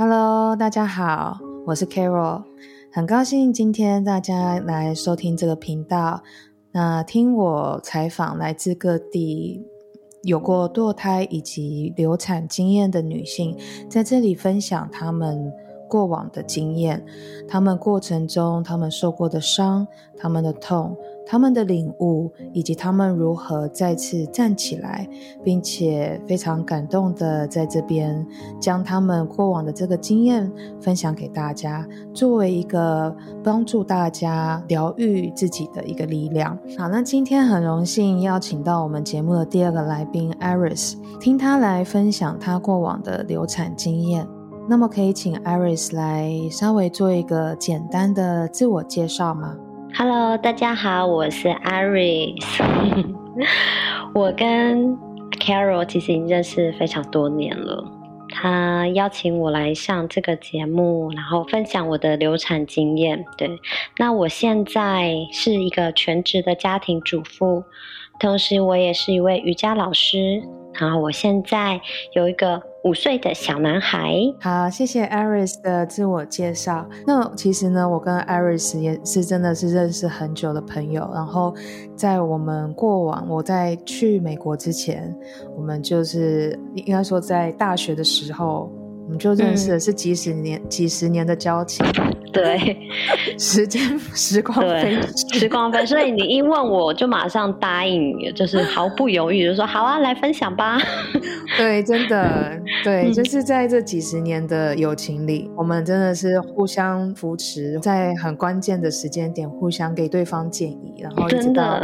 Hello，大家好，我是 Carol，很高兴今天大家来收听这个频道。那听我采访来自各地有过堕胎以及流产经验的女性，在这里分享她们过往的经验，他们过程中他们受过的伤，他们的痛。他们的领悟，以及他们如何再次站起来，并且非常感动的在这边将他们过往的这个经验分享给大家，作为一个帮助大家疗愈自己的一个力量。好，那今天很荣幸邀请到我们节目的第二个来宾 Iris，听他来分享他过往的流产经验。那么，可以请 Iris 来稍微做一个简单的自我介绍吗？Hello，大家好，我是 Iris。我跟 Carol 其实已经认识非常多年了。他邀请我来上这个节目，然后分享我的流产经验。对，那我现在是一个全职的家庭主妇，同时我也是一位瑜伽老师。然后我现在有一个。五岁的小男孩，好，谢谢 Iris 的自我介绍。那其实呢，我跟 Iris 也是真的是认识很久的朋友。然后在我们过往，我在去美国之前，我们就是应该说在大学的时候。我们就认识的是几十年、几十年的交情，对，时间时光飞，时光飞。所以你一问我就马上答应，就是毫不犹豫就说好啊，来分享吧。对，真的，对，就是在这几十年的友情里，我们真的是互相扶持，在很关键的时间点互相给对方建议，然后一直到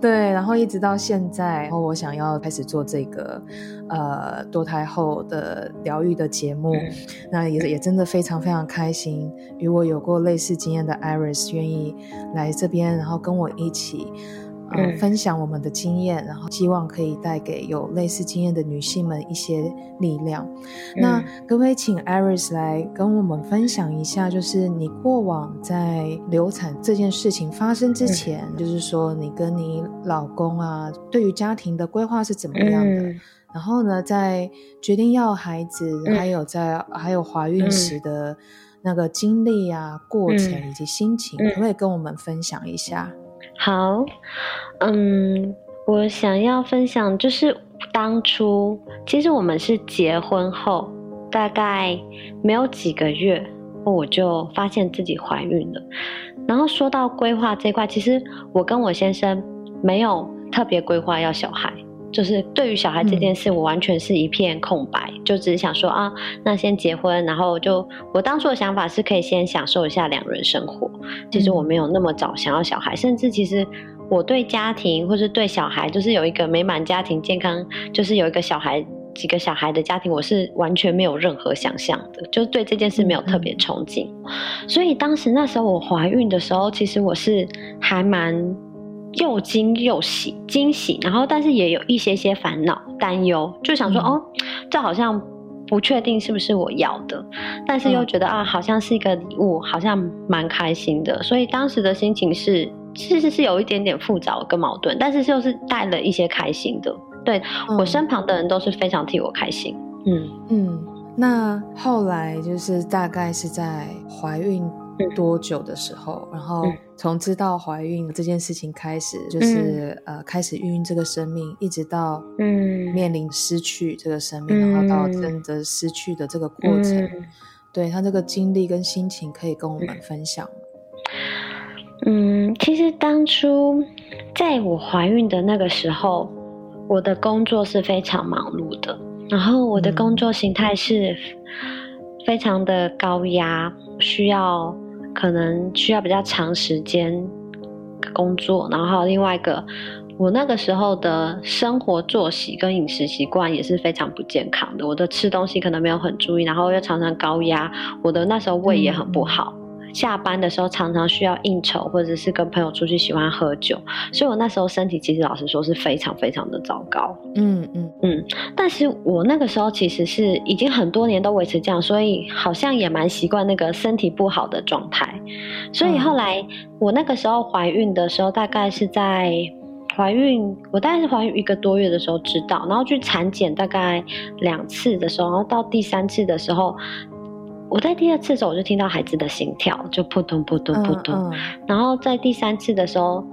对，然后一直到现在，然后我想要开始做这个呃堕胎后的疗愈的节目。那也也真的非常非常开心，与我有过类似经验的 Iris 愿意来这边，然后跟我一起，嗯，分享我们的经验，然后希望可以带给有类似经验的女性们一些力量。那可不可以请 Iris 来跟我们分享一下，就是你过往在流产这件事情发生之前，就是说你跟你老公啊，对于家庭的规划是怎么样的？然后呢，在决定要孩子，还有在还有怀孕时的那个经历啊、过程以及心情，可不可以跟我们分享一下？好，嗯，我想要分享就是当初，其实我们是结婚后大概没有几个月，我就发现自己怀孕了。然后说到规划这块，其实我跟我先生没有特别规划要小孩。就是对于小孩这件事，我完全是一片空白，就只是想说啊，那先结婚，然后就我当初的想法是可以先享受一下两人生活。其实我没有那么早想要小孩，甚至其实我对家庭或是对小孩，就是有一个美满家庭、健康，就是有一个小孩、几个小孩的家庭，我是完全没有任何想象的，就对这件事没有特别憧憬。所以当时那时候我怀孕的时候，其实我是还蛮。又惊又喜，惊喜，然后但是也有一些些烦恼、担忧，就想说哦，这好像不确定是不是我要的，但是又觉得啊，好像是一个礼物，好像蛮开心的，所以当时的心情是其实是有一点点复杂跟矛盾，但是就是带了一些开心的，对我身旁的人都是非常替我开心，嗯。嗯，那后来就是大概是在怀孕。多久的时候，然后从知道怀孕这件事情开始，就是呃开始孕育这个生命，一直到嗯。面临失去这个生命，然后到真的失去的这个过程，对他这个经历跟心情，可以跟我们分享嗯，其实当初在我怀孕的那个时候，我的工作是非常忙碌的，然后我的工作形态是非常的高压，需要。可能需要比较长时间工作，然后还有另外一个，我那个时候的生活作息跟饮食习惯也是非常不健康的。我的吃东西可能没有很注意，然后又常常高压，我的那时候胃也很不好。下班的时候常常需要应酬，或者是跟朋友出去喜欢喝酒，所以我那时候身体其实老实说是非常非常的糟糕。嗯嗯嗯，但是我那个时候其实是已经很多年都维持这样，所以好像也蛮习惯那个身体不好的状态。所以后来我那个时候怀孕的时候，大概是在怀孕，我大概是怀孕一个多月的时候知道，然后去产检大概两次的时候，然后到第三次的时候。我在第二次的时候，我就听到孩子的心跳就扑通扑通扑通，然后在第三次的时候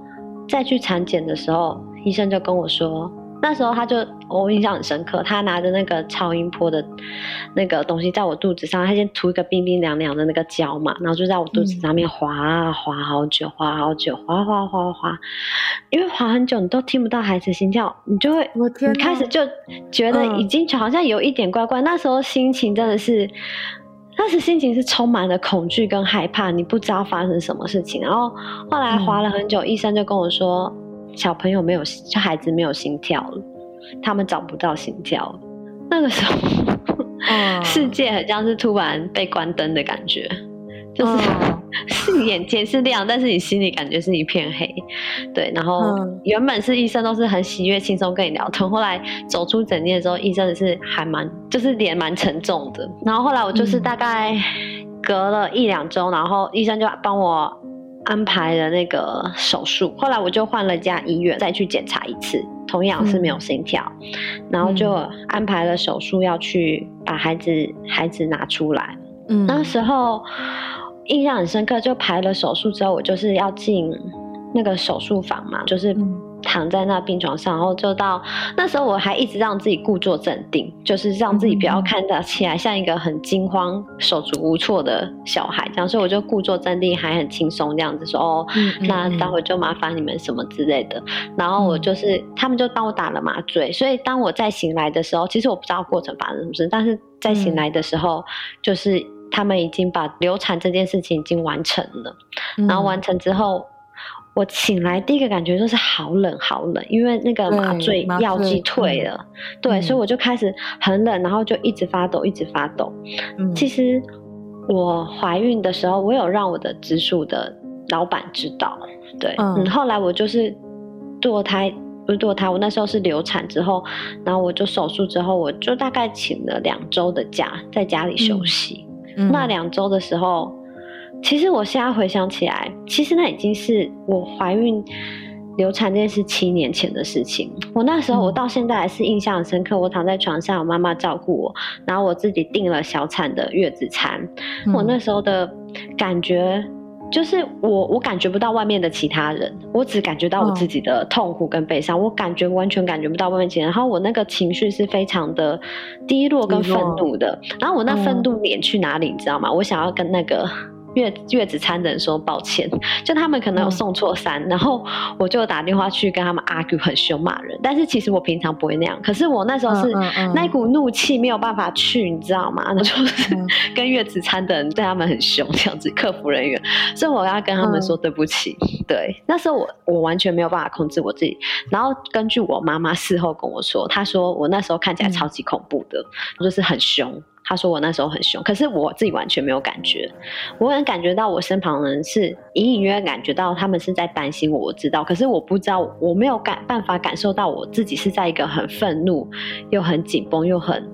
再去产检的时候，医生就跟我说。那时候他就我印象很深刻，他拿着那个超音波的那个东西在我肚子上，他先涂一个冰冰凉凉的那个胶嘛，然后就在我肚子上面划啊划好久，划好久，划划划划，因为划很久你都听不到孩子心跳，你就会你开始就觉得已经好像有一点怪怪。那时候心情真的是，那时心情是充满了恐惧跟害怕，你不知道发生什么事情。然后后来滑了很久，医生就跟我说。小朋友没有，就孩子没有心跳了，他们找不到心跳。那个时候，世界很像是突然被关灯的感觉，就是 是眼前是亮，但是你心里感觉是一片黑。对，然后原本是医生都是很喜悦、轻松跟你聊天，后来走出诊间的时候，医生是还蛮就是脸蛮沉重的。然后后来我就是大概隔了一两周，然后医生就帮我。安排了那个手术，后来我就换了家医院再去检查一次，同样是没有心跳，然后就安排了手术要去把孩子孩子拿出来。嗯，那时候印象很深刻，就排了手术之后，我就是要进那个手术房嘛，就是。躺在那病床上，然后就到那时候，我还一直让自己故作镇定，就是让自己不要看到起来像一个很惊慌、手足无措的小孩这样，所以我就故作镇定，还很轻松这样子说：“哦，那待会就麻烦你们什么之类的。”然后我就是他们就帮我打了麻醉，所以当我再醒来的时候，其实我不知道过程发生什么事，但是在醒来的时候，就是他们已经把流产这件事情已经完成了，然后完成之后。我醒来第一个感觉就是好冷好冷，因为那个麻醉药剂退了，对，所以我就开始很冷，然后就一直发抖，一直发抖。其实我怀孕的时候，我有让我的直属的老板知道，对，嗯，后来我就是堕胎，不是堕胎，我那时候是流产之后，然后我就手术之后，我就大概请了两周的假，在家里休息。那两周的时候。其实我现在回想起来，其实那已经是我怀孕、流产这件事七年前的事情。我那时候，我到现在还是印象很深刻。我躺在床上，我妈妈照顾我，然后我自己订了小产的月子餐。我那时候的感觉，就是我我感觉不到外面的其他人，我只感觉到我自己的痛苦跟悲伤。我感觉完全感觉不到外面其他人。然后我那个情绪是非常的低落跟愤怒的。然后我那愤怒脸去哪里，你知道吗？我想要跟那个。月月子餐的人说抱歉，就他们可能有送错餐，然后我就打电话去跟他们 argue 很凶骂人，但是其实我平常不会那样，可是我那时候是那股怒气没有办法去，你知道吗？就是跟月子餐的人对他们很凶这样子，客服人员，所以我要跟他们说对不起。对，那时候我我完全没有办法控制我自己，然后根据我妈妈事后跟我说，她说我那时候看起来超级恐怖的，就是很凶。他说我那时候很凶，可是我自己完全没有感觉。我能感觉到我身旁的人是隐隐约约感觉到他们是在担心我，我知道，可是我不知道，我没有感办法感受到我自己是在一个很愤怒又很紧绷又很。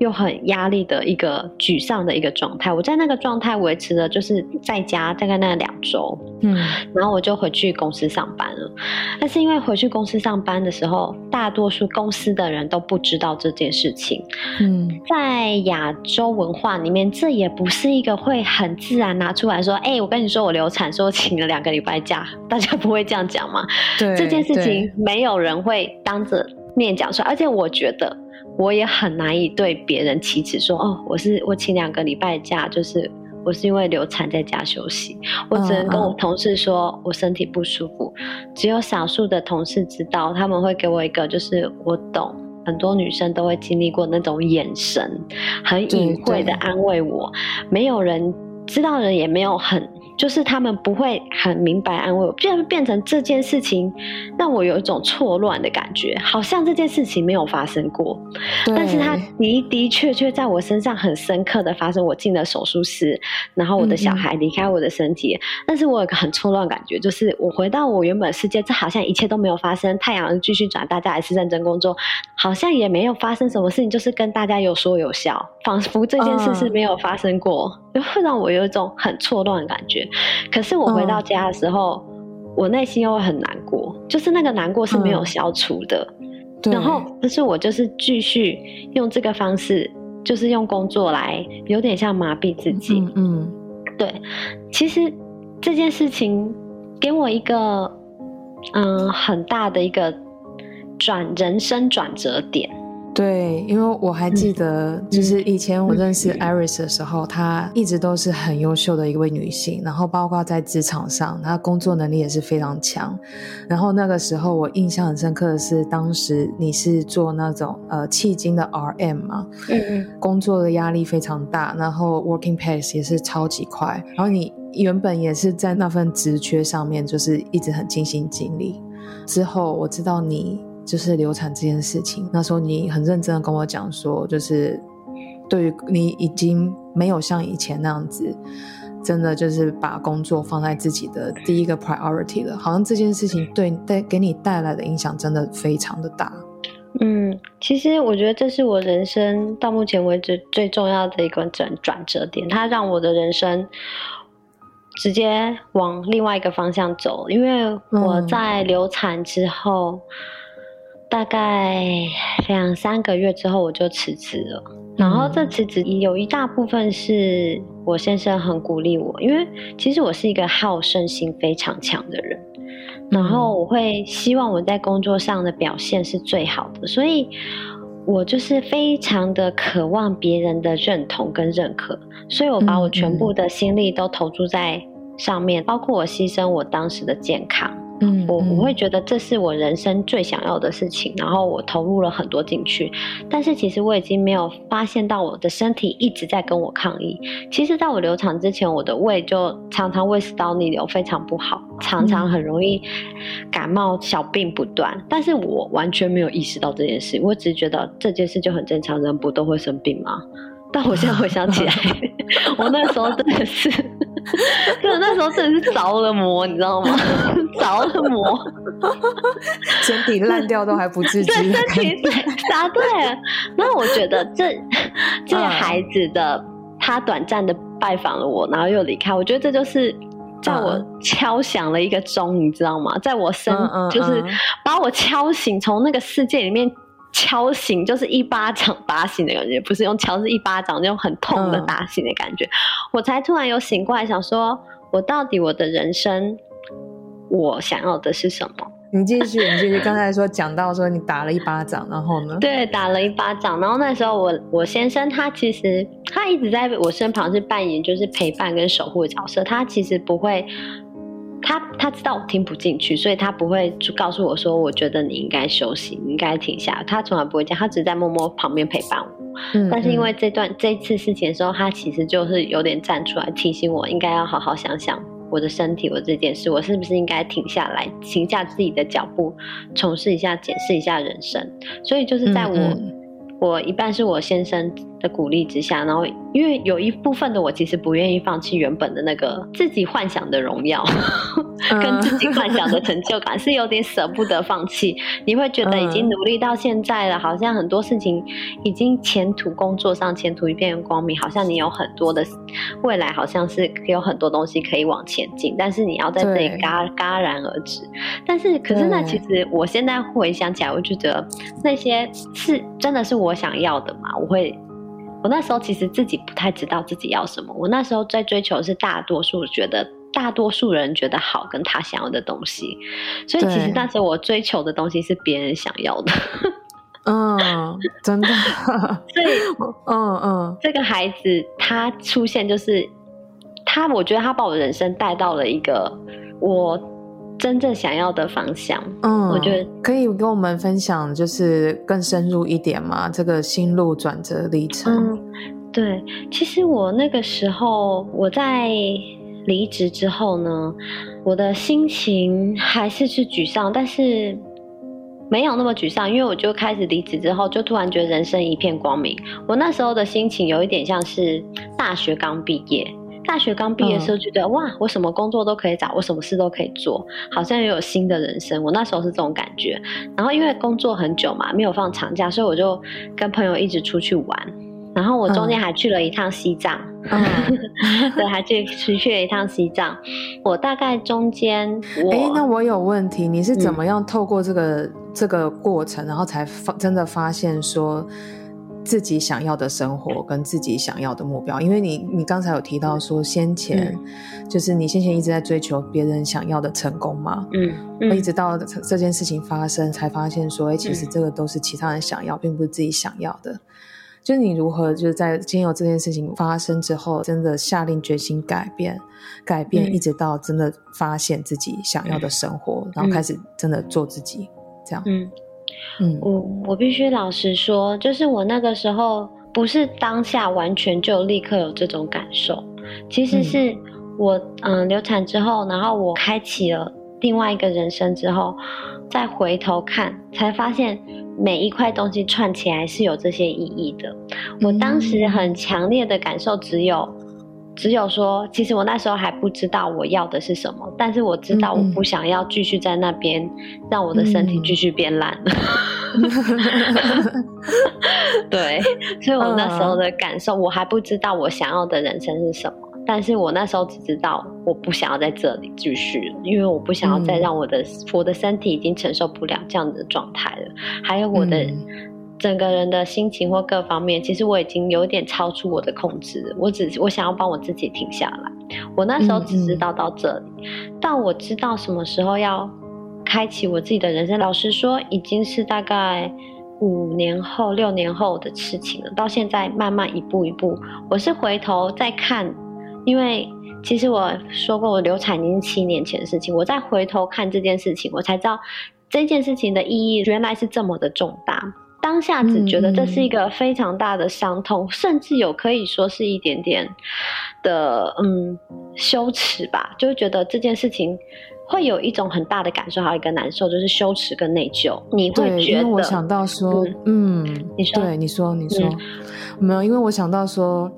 又很压力的一个沮丧的一个状态，我在那个状态维持了，就是在家大概那两周，嗯，然后我就回去公司上班了。但是因为回去公司上班的时候，大多数公司的人都不知道这件事情，嗯，在亚洲文化里面，这也不是一个会很自然拿出来说，哎，我跟你说我流产，说请了两个礼拜假，大家不会这样讲吗？对，这件事情没有人会当着面讲出来，而且我觉得。我也很难以对别人启齿说哦，我是我请两个礼拜假，就是我是因为流产在家休息。我只能跟我同事说我身体不舒服。只有少数的同事知道，他们会给我一个就是我懂，很多女生都会经历过那种眼神，很隐晦的安慰我。没有人知道人也没有很。就是他们不会很明白安慰我，变变成这件事情让我有一种错乱的感觉，好像这件事情没有发生过，但是它的的确确在我身上很深刻的发生。我进了手术室，然后我的小孩离开我的身体，但是我有个很错乱感觉，就是我回到我原本世界，这好像一切都没有发生，太阳继续转，大家还是认真工作，好像也没有发生什么事情，就是跟大家有说有笑，仿佛这件事是没有发生过，就会让我有一种很错乱的感觉。可是我回到家的时候，我内心又会很难过，就是那个难过是没有消除的。然后，可是我就是继续用这个方式就是用工作来有点像麻痹自己。嗯，对，其实这件事情给我一个嗯很大的一个转人生转折点。对，因为我还记得，就是以前我认识 Iris 的时候，她一直都是很优秀的一位女性，然后包括在职场上，她工作能力也是非常强。然后那个时候我印象很深刻的是，当时你是做那种呃迄今的 RM 嘛，嗯嗯，工作的压力非常大，然后 working pace 也是超级快，然后你原本也是在那份职缺上面就是一直很尽心尽力。之后我知道你。就是流产这件事情，那时候你很认真的跟我讲说，就是对于你已经没有像以前那样子，真的就是把工作放在自己的第一个 priority 了。好像这件事情对带给你带来的影响真的非常的大。嗯，其实我觉得这是我人生到目前为止最重要的一个转转折点，它让我的人生直接往另外一个方向走，因为我在流产之后。大概两三个月之后，我就辞职了。然后这辞职有一大部分是我先生很鼓励我，因为其实我是一个好胜心非常强的人，然后我会希望我在工作上的表现是最好的，所以我就是非常的渴望别人的认同跟认可，所以我把我全部的心力都投注在上面，包括我牺牲我当时的健康。嗯，我我会觉得这是我人生最想要的事情，然后我投入了很多进去，但是其实我已经没有发现到我的身体一直在跟我抗议。其实，在我流产之前，我的胃就常常胃食道逆流，非常不好，常常很容易感冒，小病不断。但是我完全没有意识到这件事，我只是觉得这件事就很正常，人不都会生病吗？但我现在回想起来，我那时候真的是，真的那时候真的是着了魔，你知道吗？着了魔，身体烂掉都还不自知。对，身体对，答对。然后我觉得这这个孩子的他短暂的拜访了我，然后又离开，我觉得这就是在我敲响了一个钟，你知道吗？在我身，就是把我敲醒，从那个世界里面。敲醒就是一巴掌打醒的感觉，不是用敲，是一巴掌那种很痛的打醒的感觉。我才突然有醒过来，想说我到底我的人生，我想要的是什么？你继续，你继续。刚才说讲到说你打了一巴掌，然后呢？对，打了一巴掌。然后那时候我我先生他其实他一直在我身旁是扮演就是陪伴跟守护的角色，他其实不会。他他知道我听不进去，所以他不会告诉我说：“我觉得你应该休息，你应该停下。”他从来不会这样，他只在默默旁边陪伴我。但是因为这段这次事情的时候，他其实就是有点站出来提醒我，应该要好好想想我的身体，我这件事，我是不是应该停下来，停下自己的脚步，重试一下，检视一下人生。所以就是在我我一半是我先生。的鼓励之下，然后因为有一部分的我其实不愿意放弃原本的那个自己幻想的荣耀，跟自己幻想的成就感，是有点舍不得放弃。你会觉得已经努力到现在了，好像很多事情已经前途工作上前途一片光明，好像你有很多的未来，好像是有很多东西可以往前进，但是你要在这里戛戛然而止。但是可是那其实我现在回想起来，我就觉得那些是真的是我想要的嘛？我会。我那时候其实自己不太知道自己要什么。我那时候在追求是大多数觉得大多数人觉得好跟他想要的东西，所以其实那时候我追求的东西是别人想要的。嗯，真的。所以，嗯嗯，这个孩子他出现就是他，我觉得他把我人生带到了一个我。真正想要的方向，嗯，我觉得可以跟我们分享，就是更深入一点嘛，这个心路转折历程。嗯，对，其实我那个时候我在离职之后呢，我的心情还是是沮丧，但是没有那么沮丧，因为我就开始离职之后，就突然觉得人生一片光明。我那时候的心情有一点像是大学刚毕业。大学刚毕业的时候，觉得哇，我什么工作都可以找，我什么事都可以做，好像又有新的人生。我那时候是这种感觉。然后因为工作很久嘛，没有放长假，所以我就跟朋友一直出去玩。然后我中间还去了一趟西藏，对，还去去去了一趟西藏。我大概中间，哎，那我有问题，你是怎么样透过这个这个过程，然后才发真的发现说？自己想要的生活跟自己想要的目标。因为你你刚才有提到说，先前就是你先前一直在追求别人想要的成功嘛，嗯，一直到这件事情发生，才发现说，哎，其实这个都是其他人想要，并不是自己想要的。就是你如何就是在经由这件事情发生之后，真的下定决心改变，改变，一直到真的发现自己想要的生活，然后开始真的做自己，这样。嗯嗯，我我必须老实说，就是我那个时候不是当下完全就立刻有这种感受，其实是我嗯流产之后，然后我开启了另外一个人生之后，再回头看，才发现。每一块东西串起来是有这些意义的。我当时很强烈的感受只有，只有说，其实我那时候还不知道我要的是什么，但是我知道我不想要继续在那边让我的身体继续变烂。对，所以我那时候的感受，我还不知道我想要的人生是什么。但是我那时候只知道，我不想要在这里继续，因为我不想要再让我的我的身体已经承受不了这样的状态了。还有我的整个人的心情或各方面，其实我已经有点超出我的控制。我只我想要帮我自己停下来。我那时候只知道到这里，但我知道什么时候要开启我自己的人生。老实说，已经是大概五年后、六年后的事情了。到现在慢慢一步一步，我是回头再看。因为其实我说过，我流产已经七年前的事情。我再回头看这件事情，我才知道这件事情的意义原来是这么的重大。当下只觉得这是一个非常大的伤痛，甚至有可以说是一点点的嗯羞耻吧。就觉得这件事情会有一种很大的感受，还有一个难受，就是羞耻跟内疚。你会觉得？我想到说，嗯，你说，对，你说，你说，没有，因为我想到说。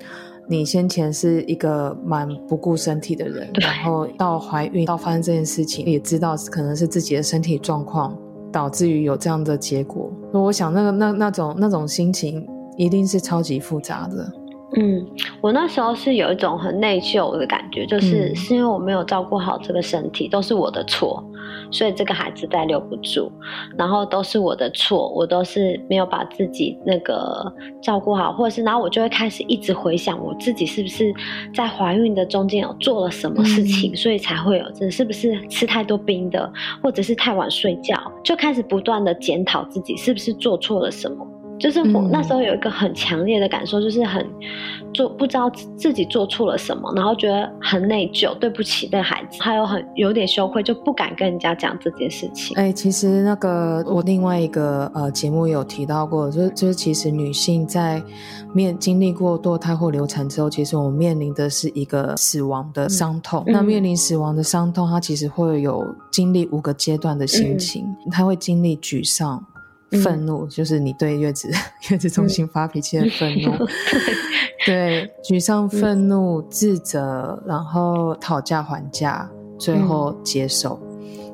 你先前是一个蛮不顾身体的人，然后到怀孕到发生这件事情，也知道可能是自己的身体状况导致于有这样的结果。我想那个那那种那种心情一定是超级复杂的。嗯，我那时候是有一种很内疚的感觉，就是是因为我没有照顾好这个身体，都是我的错，所以这个孩子再留不住，然后都是我的错，我都是没有把自己那个照顾好，或者是然后我就会开始一直回想我自己是不是在怀孕的中间有做了什么事情，所以才会有这是不是吃太多冰的，或者是太晚睡觉，就开始不断的检讨自己是不是做错了什么。就是我那时候有一个很强烈的感受，就是很做不知道自己做错了什么，然后觉得很内疚，对不起那孩子，还有很有点羞愧，就不敢跟人家讲这件事情。哎，其实那个我另外一个呃节目有提到过，就是就是其实女性在面经历过堕胎或流产之后，其实我们面临的是一个死亡的伤痛。那面临死亡的伤痛，它其实会有经历五个阶段的心情，它会经历沮丧。愤怒 就是你对月子 月子中心发脾气的愤怒，对，沮丧、愤怒、自责，然后讨价还价，最后接受。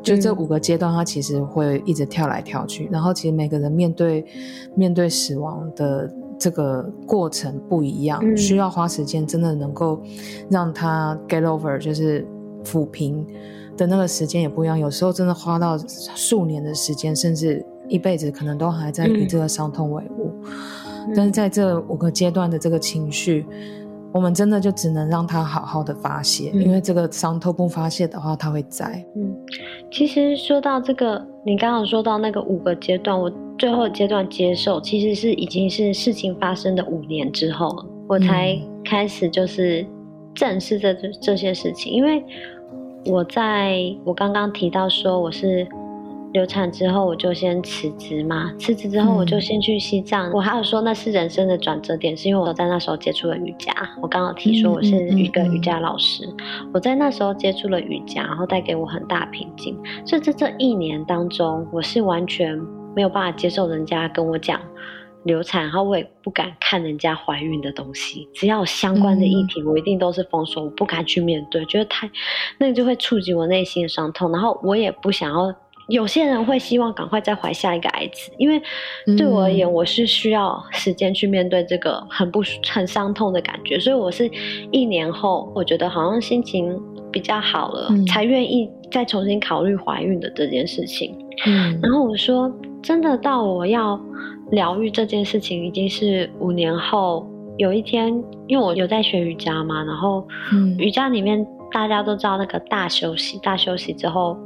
就这五个阶段，它其实会一直跳来跳去。然后，其实每个人面对面对死亡的这个过程不一样，需要花时间，真的能够让他 get over，就是抚平的那个时间也不一样。有时候真的花到数年的时间，甚至。一辈子可能都还在以这个伤痛为伍，但是在这五个阶段的这个情绪，我们真的就只能让他好好的发泄，因为这个伤痛不发泄的话，他会在。嗯，其实说到这个，你刚刚说到那个五个阶段，我最后阶段接受，其实是已经是事情发生的五年之后，我才开始就是正视这这些事情，因为我在我刚刚提到说我是。流产之后，我就先辞职嘛。辞职之后，我就先去西藏。我还有说那是人生的转折点，是因为我在那时候接触了瑜伽。我刚刚提说我是一个瑜伽老师，我在那时候接触了瑜伽，然后带给我很大平静。所以在这一年当中，我是完全没有办法接受人家跟我讲流产，然后我也不敢看人家怀孕的东西。只要有相关的议题，我一定都是封锁，我不敢去面对，觉得太那个就会触及我内心的伤痛。然后我也不想要。有些人会希望赶快再怀下一个孩子，因为对我而言，我是需要时间去面对这个很不很伤痛的感觉，所以我是一年后，我觉得好像心情比较好了，才愿意再重新考虑怀孕的这件事情。嗯，然后我说，真的到我要疗愈这件事情，已经是五年后有一天，因为我有在学瑜伽嘛，然后瑜伽里面大家都知道那个大休息，大休息之后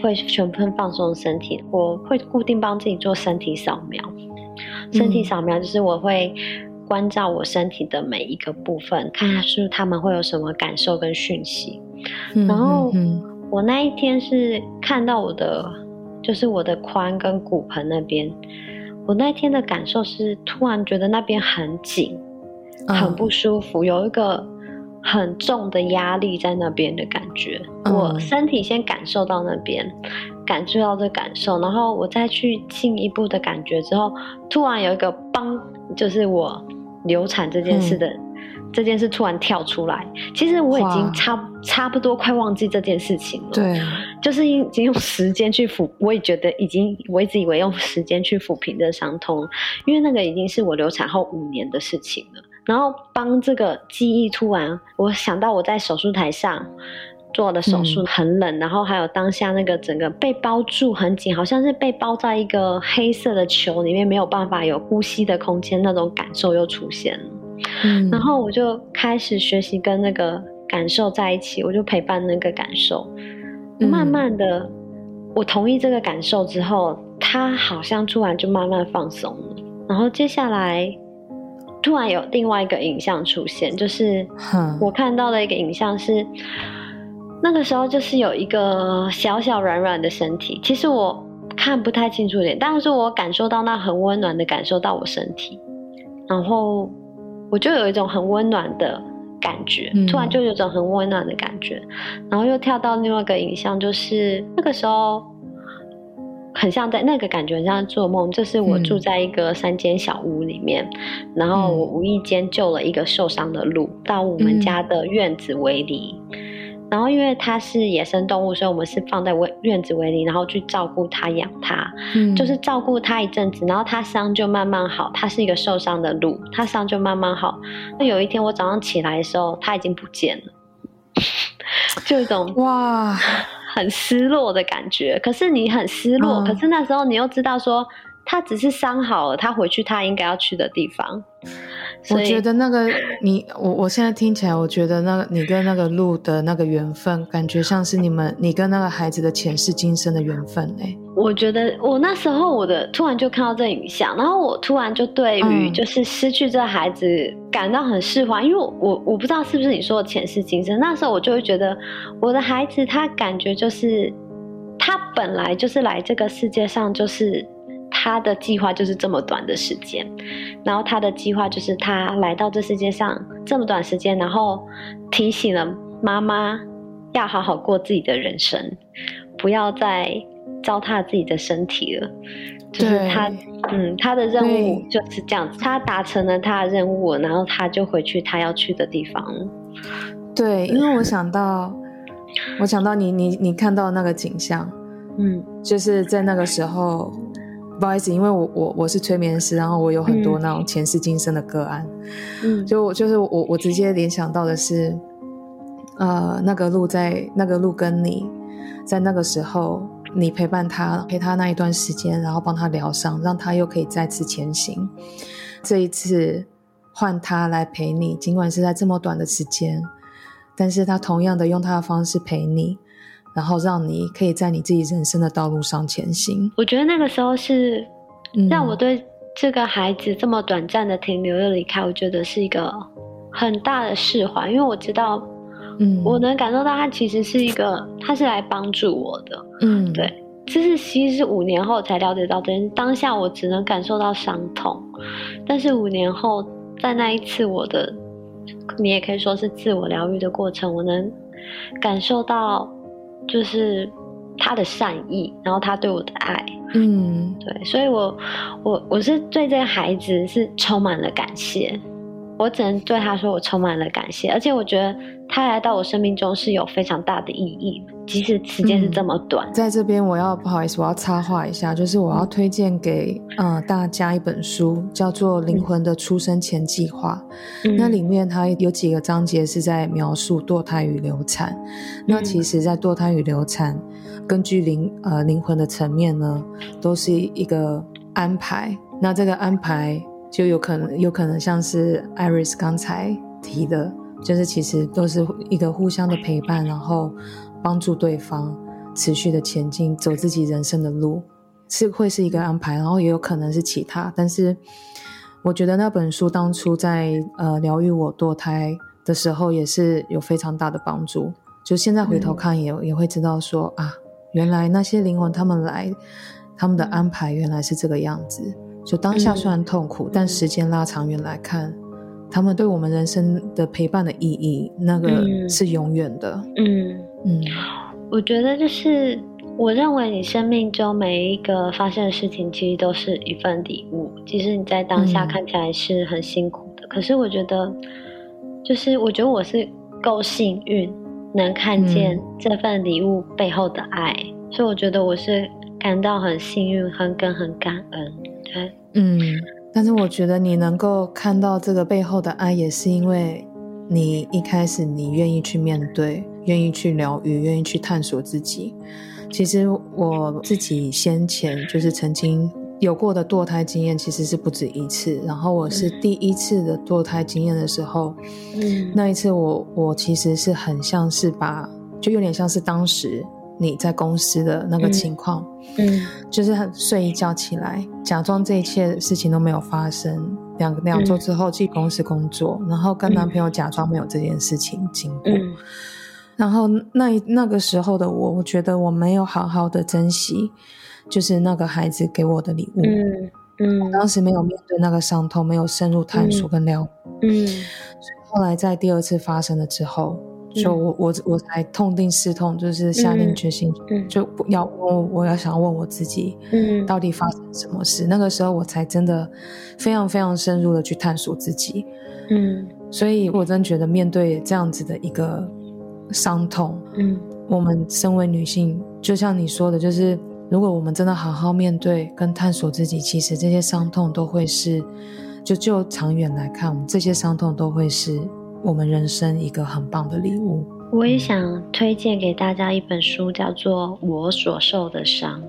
会全分放松身体，我会固定帮自己做身体扫描。身体扫描就是我会关照我身体的每一个部分，看下是他们会有什么感受跟讯息。然后我那一天是看到我的，就是我的髋跟骨盆那边，我那天的感受是突然觉得那边很紧，很不舒服，有一个很重的压力在那边的感觉。我身体先感受到那边。感受到这感受，然后我再去进一步的感觉之后，突然有一个帮，就是我流产这件事的这件事突然跳出来。其实我已经差差不多快忘记这件事情了。对，就是已经用时间去抚，我也觉得已经我一直以为用时间去抚平的伤痛，因为那个已经是我流产后五年的事情了。然后帮这个记忆突然，我想到我在手术台上。做的手术很冷，然后还有当下那个整个被包住很紧，好像是被包在一个黑色的球里面，没有办法有呼吸的空间，那种感受又出现了。嗯，然后我就开始学习跟那个感受在一起，我就陪伴那个感受。慢慢的，我同意这个感受之后，他好像突然就慢慢放松了。然后接下来，突然有另外一个影像出现，就是我看到的一个影像是。那个时候就是有一个小小软软的身体，其实我看不太清楚脸，但是我感受到那很温暖的感受到我身体，然后我就有一种很温暖的感觉，突然就有种很温暖的感觉，然后又跳到另外一个影像，就是那个时候很像在那个感觉很像做梦，就是我住在一个三间小屋里面，然后我无意间救了一个受伤的鹿到我们家的院子围篱。然后，因为它是野生动物，所以我们是放在围院子围里，然后去照顾它、养它，嗯，就是照顾它一阵子，然后它伤就慢慢好。它是一个受伤的鹿，它伤就慢慢好。那有一天我早上起来的时候，它已经不见了，就一种哇，很失落的感觉。可是你很失落，可是那时候你又知道说。他只是伤好了，他回去他应该要去的地方。我觉得那个你，我我现在听起来，我觉得那个你跟那个鹿的那个缘分，感觉像是你们你跟那个孩子的前世今生的缘分哎。我觉得我那时候我的突然就看到这影像，然后我突然就对于就是失去这孩子感到很释怀，因为我我不知道是不是你说的前世今生。那时候我就会觉得我的孩子他感觉就是他本来就是来这个世界上就是。他的计划就是这么短的时间，然后他的计划就是他来到这世界上这么短时间，然后提醒了妈妈要好好过自己的人生，不要再糟蹋自己的身体了。就是他，嗯，他的任务就是这样子，他达成了他的任务，然后他就回去他要去的地方。对，因为我想到，我想到你，你，你看到那个景象，嗯，就是在那个时候。不好意思，因为我我我是催眠师，然后我有很多那种前世今生的个案，嗯，就就是我我直接联想到的是，呃，那个路在那个路跟你在那个时候，你陪伴他陪他那一段时间，然后帮他疗伤，让他又可以再次前行。这一次换他来陪你，尽管是在这么短的时间，但是他同样的用他的方式陪你。然后让你可以在你自己人生的道路上前行。我觉得那个时候是让我对这个孩子这么短暂的停留又离开，我觉得是一个很大的释怀，因为我知道，嗯，我能感受到他其实是一个，他是来帮助我的，嗯，对。这是其实是五年后才了解到的，当下我只能感受到伤痛，但是五年后在那一次我的，你也可以说是自我疗愈的过程，我能感受到。就是他的善意，然后他对我的爱，嗯，对，所以我我我是对这个孩子是充满了感谢，我只能对他说我充满了感谢，而且我觉得他来到我生命中是有非常大的意义。即使时间是这么短，在这边我要不好意思，我要插话一下，就是我要推荐给呃大家一本书，叫做《灵魂的出生前计划》。那里面它有几个章节是在描述堕胎与流产。那其实，在堕胎与流产，根据灵呃灵魂的层面呢，都是一个安排。那这个安排就有可能有可能像是 Iris 刚才提的，就是其实都是一个互相的陪伴，然后帮助对方持续的前进，走自己人生的路，是会是一个安排，然后也有可能是其他。但是我觉得那本书当初在呃疗愈我堕胎的时候，也是有非常大的帮助。就现在回头看，也也会知道说啊，原来那些灵魂他们来，他们的安排原来是这个样子。就当下虽然痛苦，但时间拉长远来看，他们对我们人生的陪伴的意义，那个是永远的。嗯嗯，我觉得就是我认为你生命中每一个发生的事情，其实都是一份礼物。即使你在当下看起来是很辛苦的，可是我觉得，就是我觉得我是够幸运。能看见这份礼物背后的爱，所以我觉得我是感到很幸运、很跟很感恩。对，嗯，但是我觉得你能够看到这个背后的爱，也是因为你一开始你愿意去面对、愿意去疗愈、愿意去探索自己。其实我自己先前就是曾经。有过的堕胎经验其实是不止一次，然后我是第一次的堕胎经验的时候，嗯，那一次我我其实是很像是把，就有点像是当时你在公司的那个情况，嗯，就是睡一觉起来，假装这一切事情都没有发生，两两周之后去公司工作，然后跟男朋友假装没有这件事情经过，然后那那个时候的我，我觉得我没有好好的珍惜。就是那个孩子给我的礼物，嗯嗯，当时没有面对那个伤痛，没有深入探索跟疗愈，嗯，所以后来在第二次发生了之后，就我我我才痛定思痛，就是下定决心，就要我我要想问我自己，嗯，到底发生什么事？那个时候我才真的非常非常深入的去探索自己，嗯，所以我真觉得面对这样子的一个伤痛，嗯，我们身为女性，就像你说的，就是。如果我们真的好好面对跟探索自己，其实这些伤痛都会是，就就长远来看，我们这些伤痛都会是我们人生一个很棒的礼物。我也想推荐给大家一本书，叫做《我所受的伤》。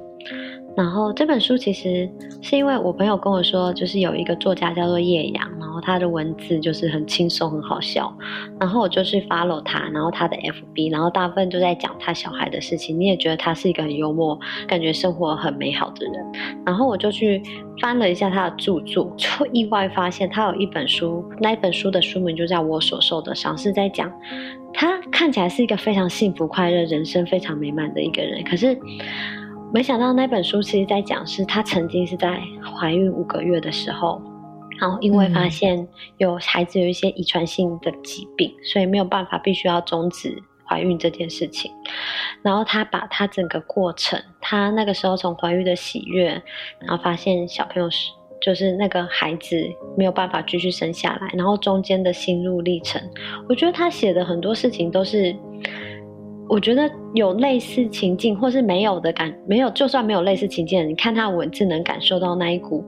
然后这本书其实是因为我朋友跟我说，就是有一个作家叫做叶阳，然后他的文字就是很轻松很好笑，然后我就去 follow 他，然后他的 FB，然后大部分都在讲他小孩的事情，你也觉得他是一个很幽默，感觉生活很美好的人，然后我就去翻了一下他的著作，就意外发现他有一本书，那一本书的书名就叫我所受的伤，是在讲他看起来是一个非常幸福快乐、人生非常美满的一个人，可是。没想到那本书其实在讲，是她曾经是在怀孕五个月的时候，然后因为发现有孩子有一些遗传性的疾病，所以没有办法，必须要终止怀孕这件事情。然后她把她整个过程，她那个时候从怀孕的喜悦，然后发现小朋友是就是那个孩子没有办法继续生下来，然后中间的心路历程，我觉得她写的很多事情都是。我觉得有类似情境，或是没有的感，没有就算没有类似情境，你看他文字能感受到那一股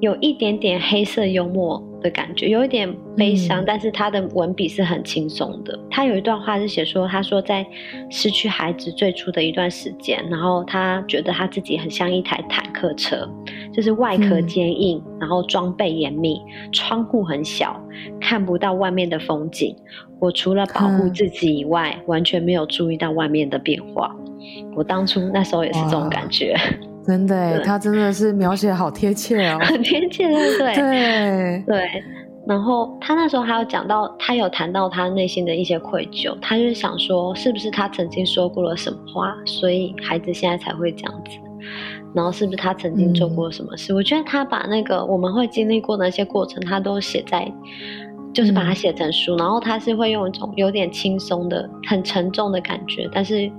有一点点黑色幽默的感觉，有一点悲伤，但是他的文笔是很轻松的。他有一段话是写说，他说在失去孩子最初的一段时间，然后他觉得他自己很像一台坦克车，就是外壳坚硬，然后装备严密，窗户很小，看不到外面的风景。我除了保护自己以外，完全没有注意到外面的变化。我当初那时候也是这种感觉，真的，他真的是描写好贴切哦，很贴切，对不对？对对。然后他那时候还有讲到，他有谈到他内心的一些愧疚，他就是想说，是不是他曾经说过了什么话，所以孩子现在才会这样子？然后是不是他曾经做过什么事？我觉得他把那个我们会经历过的那些过程，他都写在。就是把它写成书，然后他是会用一种有点轻松的、很沉重的感觉，但是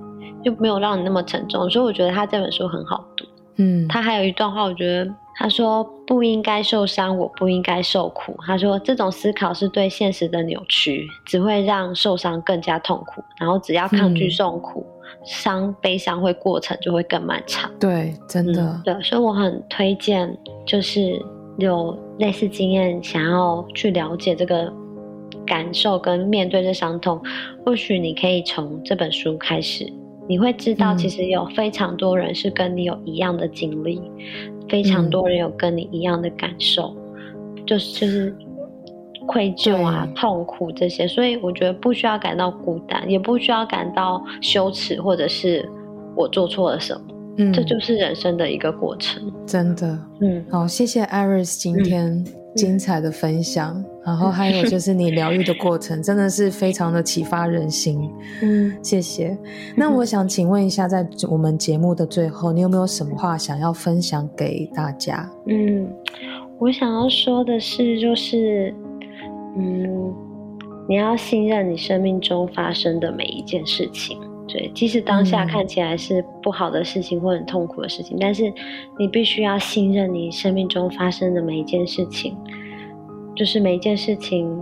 又没有让你那么沉重，所以我觉得他这本书很好读。嗯，他还有一段话，我觉得他说不应该受伤，我不应该受苦。他说这种思考是对现实的扭曲，只会让受伤更加痛苦。然后只要抗拒受苦，伤悲伤会过程就会更漫长。对，真的。对，所以我很推荐，就是。有类似经验，想要去了解这个感受跟面对这伤痛，或许你可以从这本书开始，你会知道其实有非常多人是跟你有一样的经历，非常多人有跟你一样的感受，就是就是愧疚啊、痛苦这些，所以我觉得不需要感到孤单，也不需要感到羞耻，或者是我做错了什么。嗯，这就是人生的一个过程。真的，嗯，好，谢谢 Iris 今天精彩的分享，然后还有就是你疗愈的过程，真的是非常的启发人心。嗯，谢谢。那我想请问一下，在我们节目的最后，你有没有什么话想要分享给大家？嗯，我想要说的是，就是，嗯，你要信任你生命中发生的每一件事情。对，即使当下看起来是不好的事情或很痛苦的事情，但是你必须要信任你生命中发生的每一件事情，就是每一件事情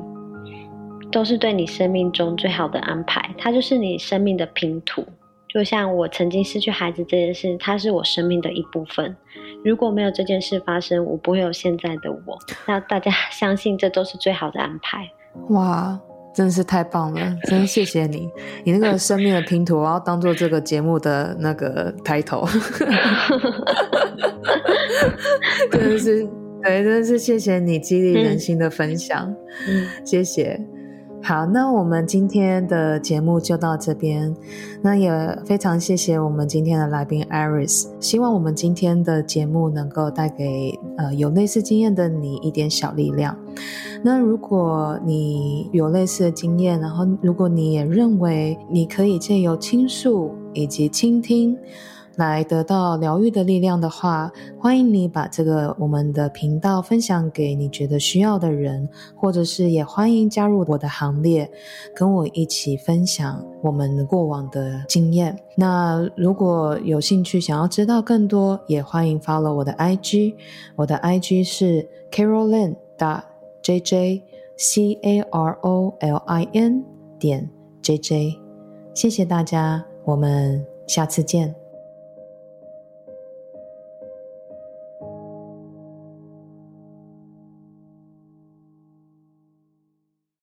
都是对你生命中最好的安排。它就是你生命的拼图。就像我曾经失去孩子这件事，它是我生命的一部分。如果没有这件事发生，我不会有现在的我。那大家相信这都是最好的安排。哇！真的是太棒了，真谢谢你！你那个 生命的拼图，我要当做这个节目的那个抬头。真的是，对，真的是谢谢你激励人心的分享，嗯，谢谢。好，那我们今天的节目就到这边。那也非常谢谢我们今天的来宾 Iris。希望我们今天的节目能够带给呃有类似经验的你一点小力量。那如果你有类似的经验，然后如果你也认为你可以借由倾诉以及倾听。来得到疗愈的力量的话，欢迎你把这个我们的频道分享给你觉得需要的人，或者是也欢迎加入我的行列，跟我一起分享我们过往的经验。那如果有兴趣想要知道更多，也欢迎 follow 我的 IG，我的 IG 是 Carolyn 的 JJ C A R O L I N 点 JJ。谢谢大家，我们下次见。